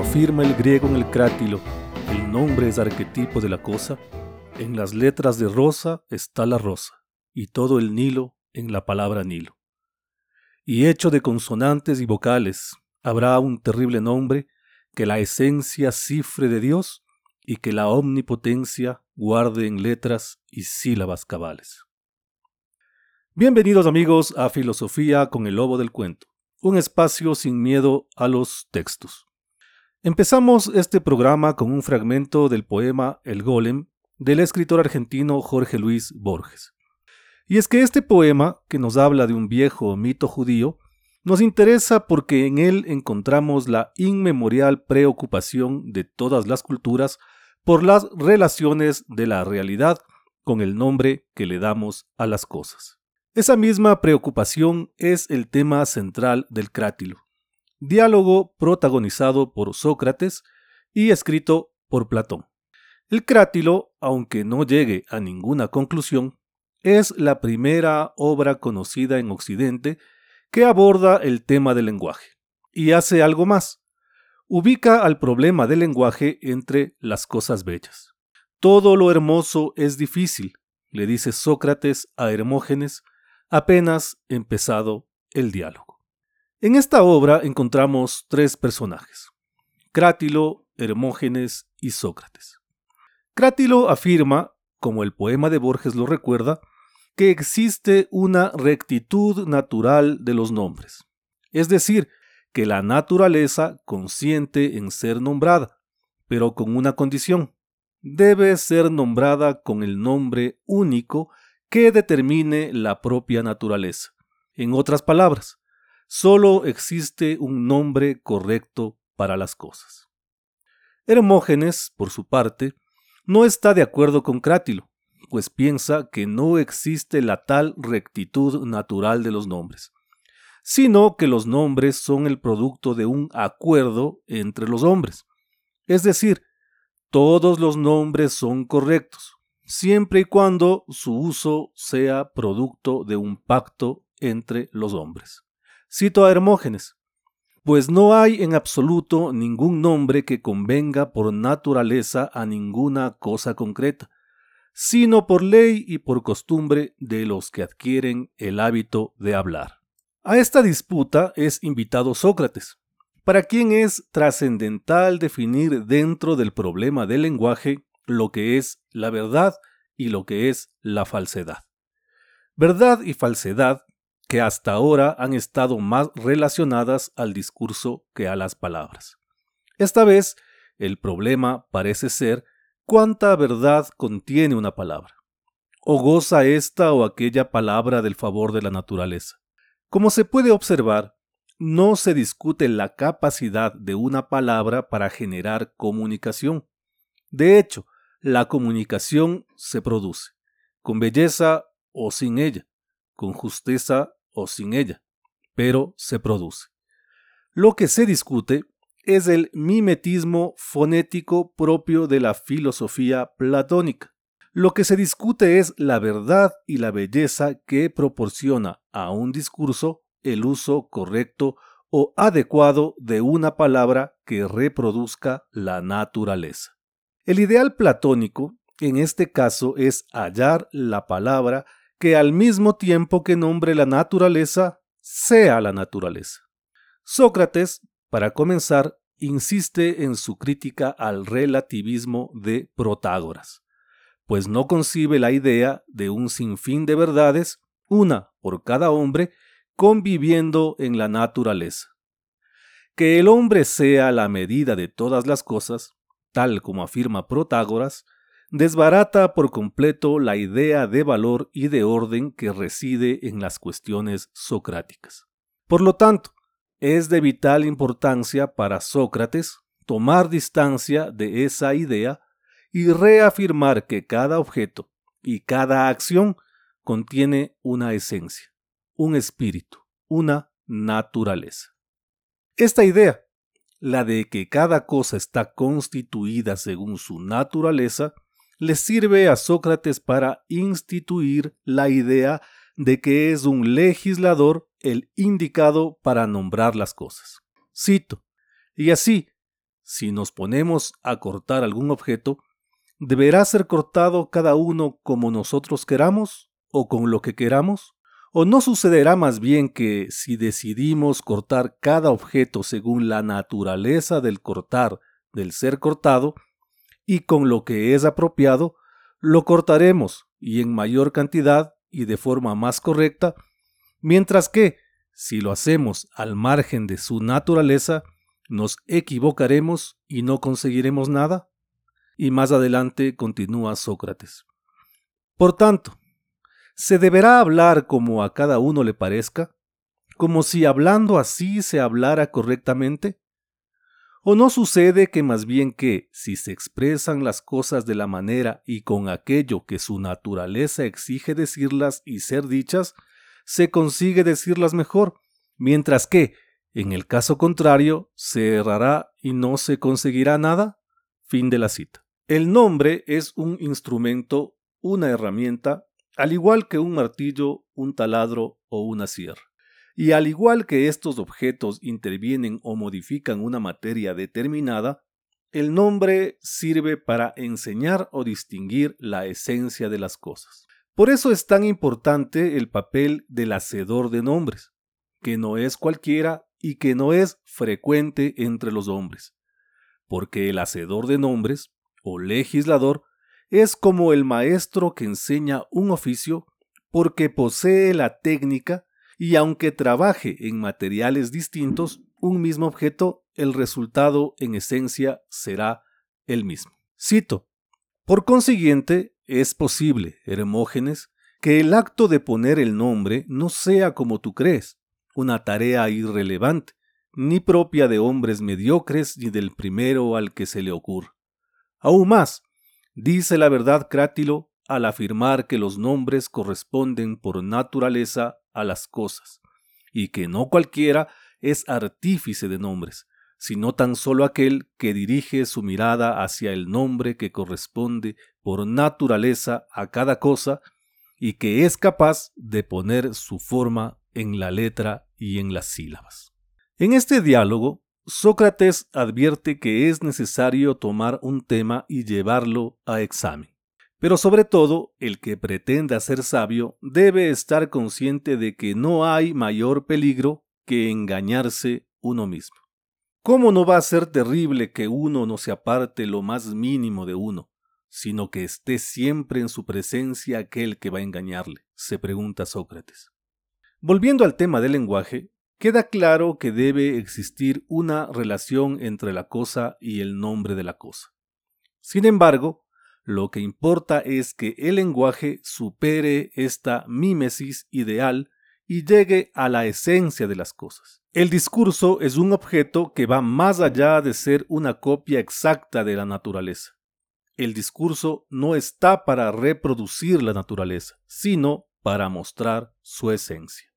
afirma el griego en el crátilo, el nombre es arquetipo de la cosa, en las letras de rosa está la rosa, y todo el Nilo en la palabra Nilo. Y hecho de consonantes y vocales, habrá un terrible nombre que la esencia cifre de Dios y que la omnipotencia guarde en letras y sílabas cabales. Bienvenidos amigos a Filosofía con el Lobo del Cuento, un espacio sin miedo a los textos. Empezamos este programa con un fragmento del poema El Golem del escritor argentino Jorge Luis Borges. Y es que este poema, que nos habla de un viejo mito judío, nos interesa porque en él encontramos la inmemorial preocupación de todas las culturas por las relaciones de la realidad con el nombre que le damos a las cosas. Esa misma preocupación es el tema central del Crátilo, diálogo protagonizado por Sócrates y escrito por Platón. El Crátilo, aunque no llegue a ninguna conclusión, es la primera obra conocida en Occidente que aborda el tema del lenguaje. Y hace algo más. Ubica al problema del lenguaje entre las cosas bellas. Todo lo hermoso es difícil, le dice Sócrates a Hermógenes apenas empezado el diálogo. En esta obra encontramos tres personajes, Crátilo, Hermógenes y Sócrates. Crátilo afirma, como el poema de Borges lo recuerda, que existe una rectitud natural de los nombres, es decir, que la naturaleza consiente en ser nombrada, pero con una condición. Debe ser nombrada con el nombre único que determine la propia naturaleza. En otras palabras, solo existe un nombre correcto para las cosas. Hermógenes, por su parte, no está de acuerdo con Crátilo, pues piensa que no existe la tal rectitud natural de los nombres, sino que los nombres son el producto de un acuerdo entre los hombres. Es decir, todos los nombres son correctos, siempre y cuando su uso sea producto de un pacto entre los hombres. Cito a Hermógenes, pues no hay en absoluto ningún nombre que convenga por naturaleza a ninguna cosa concreta, sino por ley y por costumbre de los que adquieren el hábito de hablar. A esta disputa es invitado Sócrates, para quien es trascendental definir dentro del problema del lenguaje lo que es la verdad y lo que es la falsedad. Verdad y falsedad que hasta ahora han estado más relacionadas al discurso que a las palabras. Esta vez, el problema parece ser cuánta verdad contiene una palabra. O goza esta o aquella palabra del favor de la naturaleza. Como se puede observar, no se discute la capacidad de una palabra para generar comunicación. De hecho, la comunicación se produce, con belleza o sin ella, con justeza o sin ella, pero se produce. Lo que se discute es el mimetismo fonético propio de la filosofía platónica. Lo que se discute es la verdad y la belleza que proporciona a un discurso el uso correcto o adecuado de una palabra que reproduzca la naturaleza. El ideal platónico, en este caso, es hallar la palabra que al mismo tiempo que nombre la naturaleza, sea la naturaleza. Sócrates para comenzar, insiste en su crítica al relativismo de Protágoras, pues no concibe la idea de un sinfín de verdades, una por cada hombre, conviviendo en la naturaleza. Que el hombre sea la medida de todas las cosas, tal como afirma Protágoras, desbarata por completo la idea de valor y de orden que reside en las cuestiones socráticas. Por lo tanto, es de vital importancia para Sócrates tomar distancia de esa idea y reafirmar que cada objeto y cada acción contiene una esencia, un espíritu, una naturaleza. Esta idea, la de que cada cosa está constituida según su naturaleza, le sirve a Sócrates para instituir la idea de que es un legislador el indicado para nombrar las cosas. Cito, y así, si nos ponemos a cortar algún objeto, ¿deberá ser cortado cada uno como nosotros queramos o con lo que queramos? ¿O no sucederá más bien que si decidimos cortar cada objeto según la naturaleza del cortar del ser cortado y con lo que es apropiado, lo cortaremos y en mayor cantidad y de forma más correcta, mientras que, si lo hacemos al margen de su naturaleza, nos equivocaremos y no conseguiremos nada? Y más adelante continúa Sócrates. Por tanto, ¿se deberá hablar como a cada uno le parezca? ¿Como si hablando así se hablara correctamente? ¿O no sucede que más bien que, si se expresan las cosas de la manera y con aquello que su naturaleza exige decirlas y ser dichas, se consigue decirlas mejor, mientras que, en el caso contrario, se errará y no se conseguirá nada? Fin de la cita. El nombre es un instrumento, una herramienta, al igual que un martillo, un taladro o una sierra. Y al igual que estos objetos intervienen o modifican una materia determinada, el nombre sirve para enseñar o distinguir la esencia de las cosas. Por eso es tan importante el papel del hacedor de nombres, que no es cualquiera y que no es frecuente entre los hombres, porque el hacedor de nombres, o legislador, es como el maestro que enseña un oficio porque posee la técnica y aunque trabaje en materiales distintos, un mismo objeto, el resultado en esencia será el mismo. Cito. Por consiguiente, es posible, Hermógenes, que el acto de poner el nombre no sea como tú crees, una tarea irrelevante, ni propia de hombres mediocres ni del primero al que se le ocurra. Aún más, dice la verdad Crátilo al afirmar que los nombres corresponden por naturaleza a las cosas, y que no cualquiera es artífice de nombres, sino tan solo aquel que dirige su mirada hacia el nombre que corresponde por naturaleza a cada cosa y que es capaz de poner su forma en la letra y en las sílabas. En este diálogo, Sócrates advierte que es necesario tomar un tema y llevarlo a examen. Pero sobre todo, el que pretenda ser sabio debe estar consciente de que no hay mayor peligro que engañarse uno mismo. ¿Cómo no va a ser terrible que uno no se aparte lo más mínimo de uno, sino que esté siempre en su presencia aquel que va a engañarle? se pregunta Sócrates. Volviendo al tema del lenguaje, queda claro que debe existir una relación entre la cosa y el nombre de la cosa. Sin embargo, lo que importa es que el lenguaje supere esta mímesis ideal y llegue a la esencia de las cosas. El discurso es un objeto que va más allá de ser una copia exacta de la naturaleza. El discurso no está para reproducir la naturaleza, sino para mostrar su esencia.